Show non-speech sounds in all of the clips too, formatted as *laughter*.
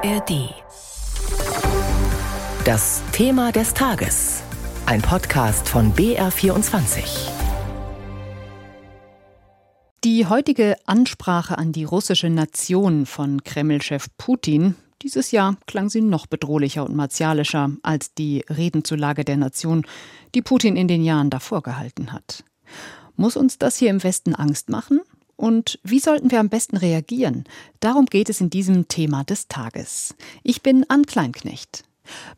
ARD. Das Thema des Tages. Ein Podcast von BR24. Die heutige Ansprache an die russische Nation von Kreml-Chef Putin dieses Jahr klang sie noch bedrohlicher und martialischer als die Reden zur Lage der Nation, die Putin in den Jahren davor gehalten hat. Muss uns das hier im Westen Angst machen? Und wie sollten wir am besten reagieren? Darum geht es in diesem Thema des Tages. Ich bin Ann Kleinknecht.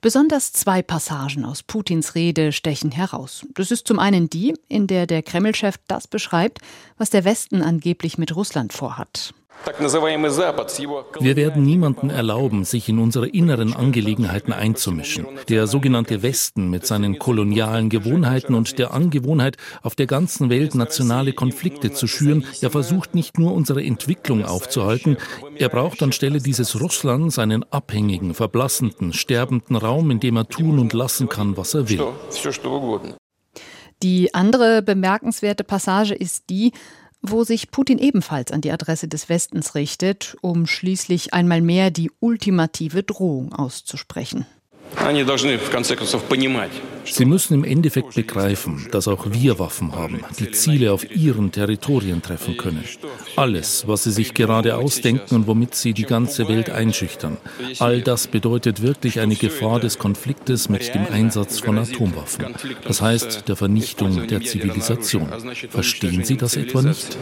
Besonders zwei Passagen aus Putins Rede stechen heraus. Das ist zum einen die, in der der Kremlchef das beschreibt, was der Westen angeblich mit Russland vorhat. Wir werden niemanden erlauben, sich in unsere inneren Angelegenheiten einzumischen. Der sogenannte Westen mit seinen kolonialen Gewohnheiten und der Angewohnheit, auf der ganzen Welt nationale Konflikte zu schüren, er versucht nicht nur unsere Entwicklung aufzuhalten, er braucht anstelle dieses Russlands einen abhängigen, verblassenden, sterbenden Raum, in dem er tun und lassen kann, was er will. Die andere bemerkenswerte Passage ist die, wo sich Putin ebenfalls an die Adresse des Westens richtet, um schließlich einmal mehr die ultimative Drohung auszusprechen. Sie müssen im Endeffekt begreifen, dass auch wir Waffen haben, die Ziele auf ihren Territorien treffen können. Alles, was sie sich gerade ausdenken und womit sie die ganze Welt einschüchtern, all das bedeutet wirklich eine Gefahr des Konfliktes mit dem Einsatz von Atomwaffen. Das heißt der Vernichtung der Zivilisation. Verstehen Sie das etwa nicht?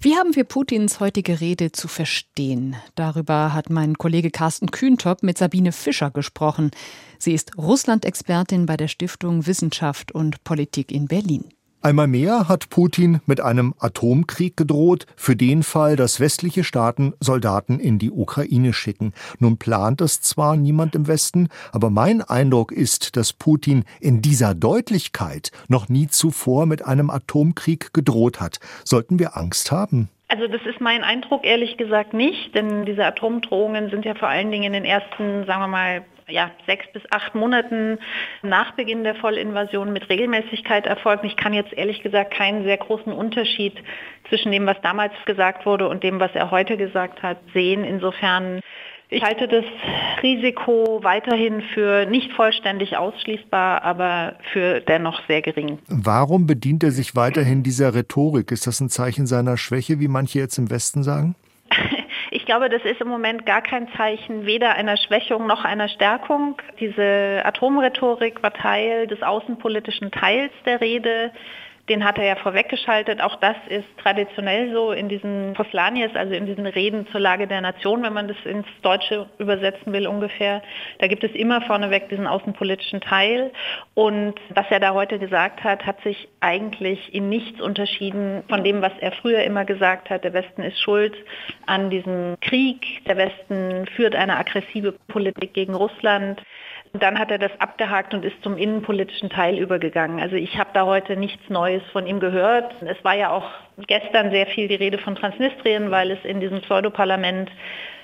Wie haben wir Putins heutige Rede zu verstehen? Darüber hat mein Kollege Carsten Kühntop mit Sabine Fischer gesprochen. Sie ist Russland-Expertin bei der Stiftung Wissenschaft und Politik in Berlin. Einmal mehr hat Putin mit einem Atomkrieg gedroht, für den Fall, dass westliche Staaten Soldaten in die Ukraine schicken. Nun plant es zwar niemand im Westen, aber mein Eindruck ist, dass Putin in dieser Deutlichkeit noch nie zuvor mit einem Atomkrieg gedroht hat. Sollten wir Angst haben? Also das ist mein Eindruck ehrlich gesagt nicht, denn diese Atomdrohungen sind ja vor allen Dingen in den ersten, sagen wir mal, ja, sechs bis acht Monaten nach Beginn der Vollinvasion mit Regelmäßigkeit erfolgt. Ich kann jetzt ehrlich gesagt keinen sehr großen Unterschied zwischen dem, was damals gesagt wurde und dem, was er heute gesagt hat, sehen. Insofern ich halte das Risiko weiterhin für nicht vollständig ausschließbar, aber für dennoch sehr gering. Warum bedient er sich weiterhin dieser Rhetorik? Ist das ein Zeichen seiner Schwäche, wie manche jetzt im Westen sagen? Ich glaube, das ist im Moment gar kein Zeichen weder einer Schwächung noch einer Stärkung. Diese Atomrhetorik war Teil des außenpolitischen Teils der Rede den hat er ja vorweggeschaltet. Auch das ist traditionell so in diesen Poslanies, also in diesen Reden zur Lage der Nation, wenn man das ins Deutsche übersetzen will ungefähr. Da gibt es immer vorneweg diesen außenpolitischen Teil. Und was er da heute gesagt hat, hat sich eigentlich in nichts unterschieden von dem, was er früher immer gesagt hat. Der Westen ist schuld an diesem Krieg. Der Westen führt eine aggressive Politik gegen Russland. Dann hat er das abgehakt und ist zum innenpolitischen Teil übergegangen. Also ich habe da heute nichts Neues von ihm gehört. Es war ja auch gestern sehr viel die Rede von Transnistrien, weil es in diesem Pseudoparlament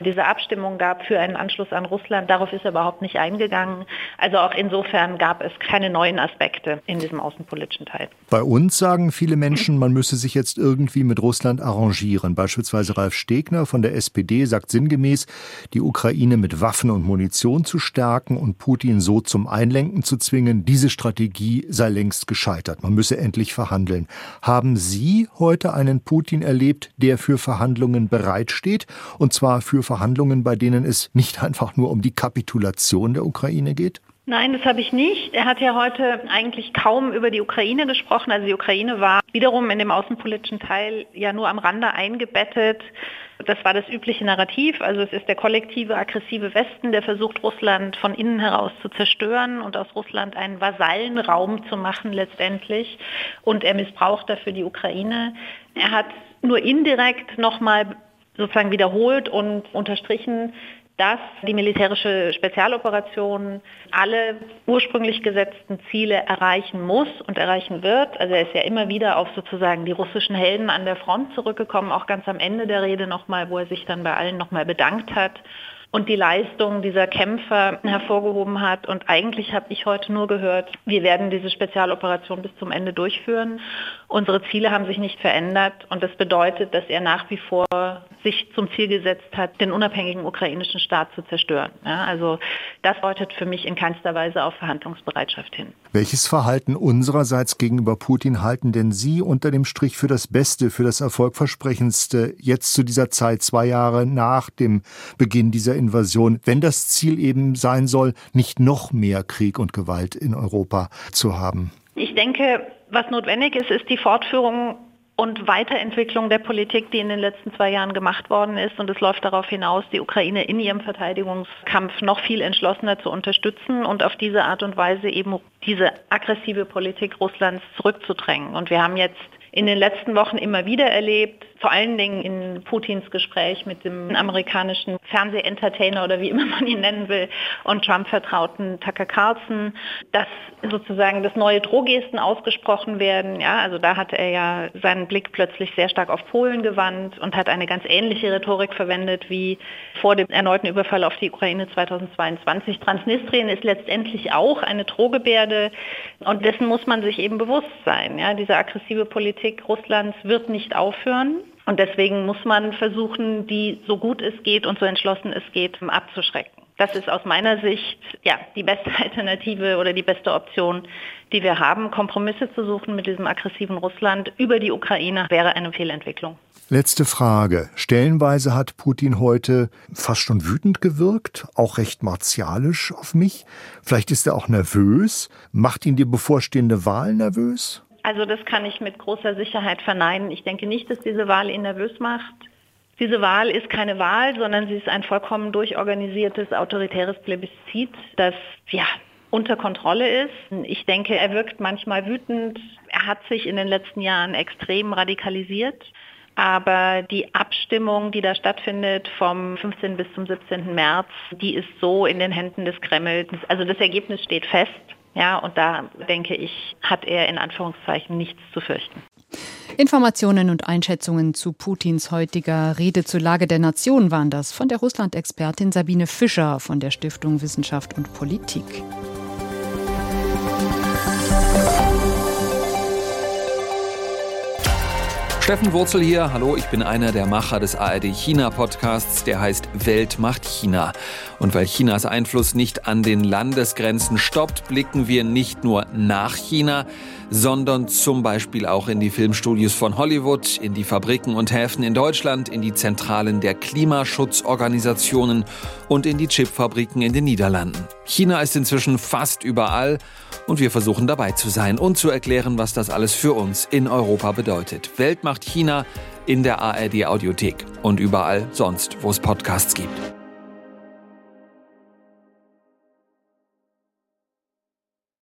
diese Abstimmung gab für einen Anschluss an Russland. Darauf ist er überhaupt nicht eingegangen. Also auch insofern gab es keine neuen Aspekte in diesem außenpolitischen Teil. Bei uns sagen viele Menschen, man müsse sich jetzt irgendwie mit Russland arrangieren. Beispielsweise Ralf Stegner von der SPD sagt sinngemäß, die Ukraine mit Waffen und Munition zu stärken und Putin so zum Einlenken zu zwingen. Diese Strategie sei längst gescheitert. Man müsse endlich verhandeln. Haben Sie heute heute einen Putin erlebt, der für Verhandlungen bereitsteht, und zwar für Verhandlungen, bei denen es nicht einfach nur um die Kapitulation der Ukraine geht? Nein, das habe ich nicht. Er hat ja heute eigentlich kaum über die Ukraine gesprochen. Also die Ukraine war wiederum in dem außenpolitischen Teil ja nur am Rande eingebettet. Das war das übliche Narrativ. Also es ist der kollektive, aggressive Westen, der versucht, Russland von innen heraus zu zerstören und aus Russland einen Vasallenraum zu machen letztendlich. Und er missbraucht dafür die Ukraine. Er hat nur indirekt nochmal sozusagen wiederholt und unterstrichen, dass die militärische Spezialoperation alle ursprünglich gesetzten Ziele erreichen muss und erreichen wird. Also er ist ja immer wieder auf sozusagen die russischen Helden an der Front zurückgekommen, auch ganz am Ende der Rede nochmal, wo er sich dann bei allen nochmal bedankt hat und die Leistung dieser Kämpfer hervorgehoben hat. Und eigentlich habe ich heute nur gehört, wir werden diese Spezialoperation bis zum Ende durchführen. Unsere Ziele haben sich nicht verändert und das bedeutet, dass er nach wie vor sich zum Ziel gesetzt hat, den unabhängigen ukrainischen Staat zu zerstören. Ja, also das deutet für mich in keinster Weise auf Verhandlungsbereitschaft hin. Welches Verhalten unsererseits gegenüber Putin halten denn Sie unter dem Strich für das Beste, für das Erfolgversprechendste jetzt zu dieser Zeit, zwei Jahre nach dem Beginn dieser Invasion, wenn das Ziel eben sein soll, nicht noch mehr Krieg und Gewalt in Europa zu haben? Ich denke, was notwendig ist, ist die Fortführung und Weiterentwicklung der Politik, die in den letzten zwei Jahren gemacht worden ist. Und es läuft darauf hinaus, die Ukraine in ihrem Verteidigungskampf noch viel entschlossener zu unterstützen und auf diese Art und Weise eben diese aggressive Politik Russlands zurückzudrängen. Und wir haben jetzt in den letzten Wochen immer wieder erlebt, vor allen Dingen in Putins Gespräch mit dem amerikanischen Fernsehentertainer oder wie immer man ihn nennen will und Trump-Vertrauten Tucker Carlson, dass sozusagen das neue Drohgesten ausgesprochen werden. Ja, also da hatte er ja seinen Blick plötzlich sehr stark auf Polen gewandt und hat eine ganz ähnliche Rhetorik verwendet wie vor dem erneuten Überfall auf die Ukraine 2022. Transnistrien ist letztendlich auch eine Drohgebärde und dessen muss man sich eben bewusst sein. Ja, diese aggressive Politik Russlands wird nicht aufhören. Und deswegen muss man versuchen, die so gut es geht und so entschlossen es geht abzuschrecken. Das ist aus meiner Sicht ja, die beste *laughs* Alternative oder die beste Option, die wir haben. Kompromisse zu suchen mit diesem aggressiven Russland über die Ukraine wäre eine Fehlentwicklung. Letzte Frage. Stellenweise hat Putin heute fast schon wütend gewirkt, auch recht martialisch auf mich. Vielleicht ist er auch nervös. Macht ihn die bevorstehende Wahl nervös? Also das kann ich mit großer Sicherheit verneinen. Ich denke nicht, dass diese Wahl ihn nervös macht. Diese Wahl ist keine Wahl, sondern sie ist ein vollkommen durchorganisiertes autoritäres Plebiszit, das ja unter Kontrolle ist. Ich denke, er wirkt manchmal wütend. Er hat sich in den letzten Jahren extrem radikalisiert. Aber die Abstimmung, die da stattfindet vom 15. bis zum 17. März, die ist so in den Händen des Kremls. Also das Ergebnis steht fest. Ja, und da denke ich, hat er in Anführungszeichen nichts zu fürchten. Informationen und Einschätzungen zu Putins heutiger Rede zur Lage der Nation waren das von der Russland-Expertin Sabine Fischer von der Stiftung Wissenschaft und Politik. Steffen Wurzel hier. Hallo, ich bin einer der Macher des ARD China Podcasts, der heißt Welt macht China. Und weil Chinas Einfluss nicht an den Landesgrenzen stoppt, blicken wir nicht nur nach China, sondern zum Beispiel auch in die Filmstudios von Hollywood, in die Fabriken und Häfen in Deutschland, in die Zentralen der Klimaschutzorganisationen und in die Chipfabriken in den Niederlanden. China ist inzwischen fast überall und wir versuchen dabei zu sein und zu erklären, was das alles für uns in Europa bedeutet. Welt macht China in der ARD Audiothek und überall sonst, wo es Podcasts gibt.